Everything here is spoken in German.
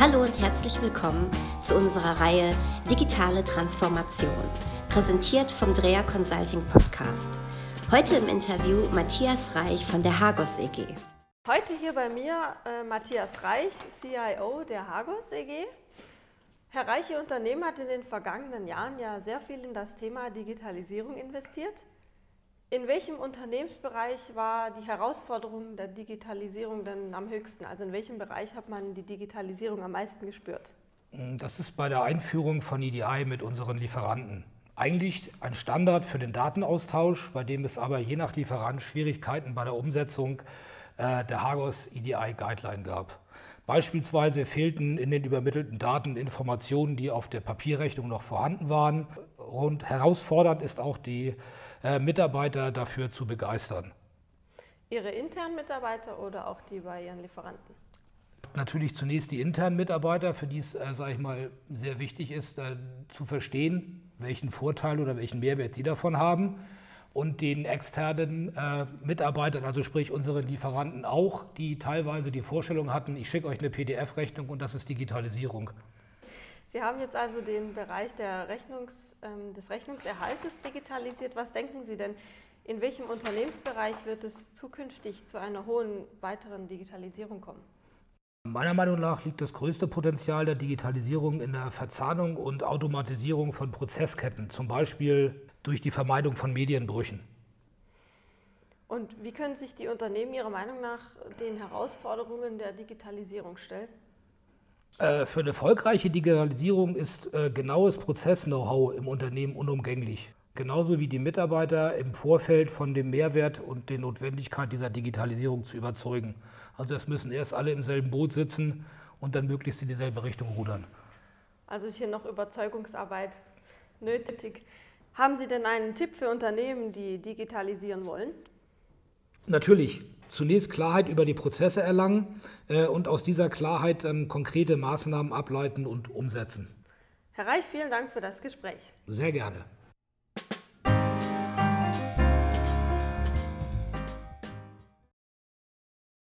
Hallo und herzlich willkommen zu unserer Reihe Digitale Transformation, präsentiert vom Dreher Consulting Podcast. Heute im Interview Matthias Reich von der Hagos EG. Heute hier bei mir äh, Matthias Reich, CIO der Hagos EG. Herr Reich, Ihr Unternehmen hat in den vergangenen Jahren ja sehr viel in das Thema Digitalisierung investiert. In welchem Unternehmensbereich war die Herausforderung der Digitalisierung denn am höchsten? Also in welchem Bereich hat man die Digitalisierung am meisten gespürt? Das ist bei der Einführung von EDI mit unseren Lieferanten. Eigentlich ein Standard für den Datenaustausch, bei dem es aber je nach Lieferant Schwierigkeiten bei der Umsetzung äh, der Hagos EDI Guideline gab. Beispielsweise fehlten in den übermittelten Daten Informationen, die auf der Papierrechnung noch vorhanden waren. Und herausfordernd ist auch die äh, Mitarbeiter dafür zu begeistern. Ihre internen Mitarbeiter oder auch die bei Ihren Lieferanten? Natürlich zunächst die internen Mitarbeiter, für die es, äh, sage ich mal, sehr wichtig ist, äh, zu verstehen, welchen Vorteil oder welchen Mehrwert sie davon haben. Und den externen äh, Mitarbeitern, also sprich unseren Lieferanten auch, die teilweise die Vorstellung hatten, ich schicke euch eine PDF-Rechnung und das ist Digitalisierung. Sie haben jetzt also den Bereich Rechnungs, ähm, des Rechnungserhaltes digitalisiert. Was denken Sie denn, in welchem Unternehmensbereich wird es zukünftig zu einer hohen weiteren Digitalisierung kommen? Meiner Meinung nach liegt das größte Potenzial der Digitalisierung in der Verzahnung und Automatisierung von Prozessketten, zum Beispiel durch die Vermeidung von Medienbrüchen. Und wie können sich die Unternehmen Ihrer Meinung nach den Herausforderungen der Digitalisierung stellen? Äh, für eine erfolgreiche Digitalisierung ist äh, genaues Prozess-Know-how im Unternehmen unumgänglich. Genauso wie die Mitarbeiter im Vorfeld von dem Mehrwert und der Notwendigkeit dieser Digitalisierung zu überzeugen. Also es müssen erst alle im selben Boot sitzen und dann möglichst in dieselbe Richtung rudern. Also ist hier noch Überzeugungsarbeit nötig. Haben Sie denn einen Tipp für Unternehmen, die digitalisieren wollen? Natürlich. Zunächst Klarheit über die Prozesse erlangen äh, und aus dieser Klarheit dann konkrete Maßnahmen ableiten und umsetzen. Herr Reich, vielen Dank für das Gespräch. Sehr gerne.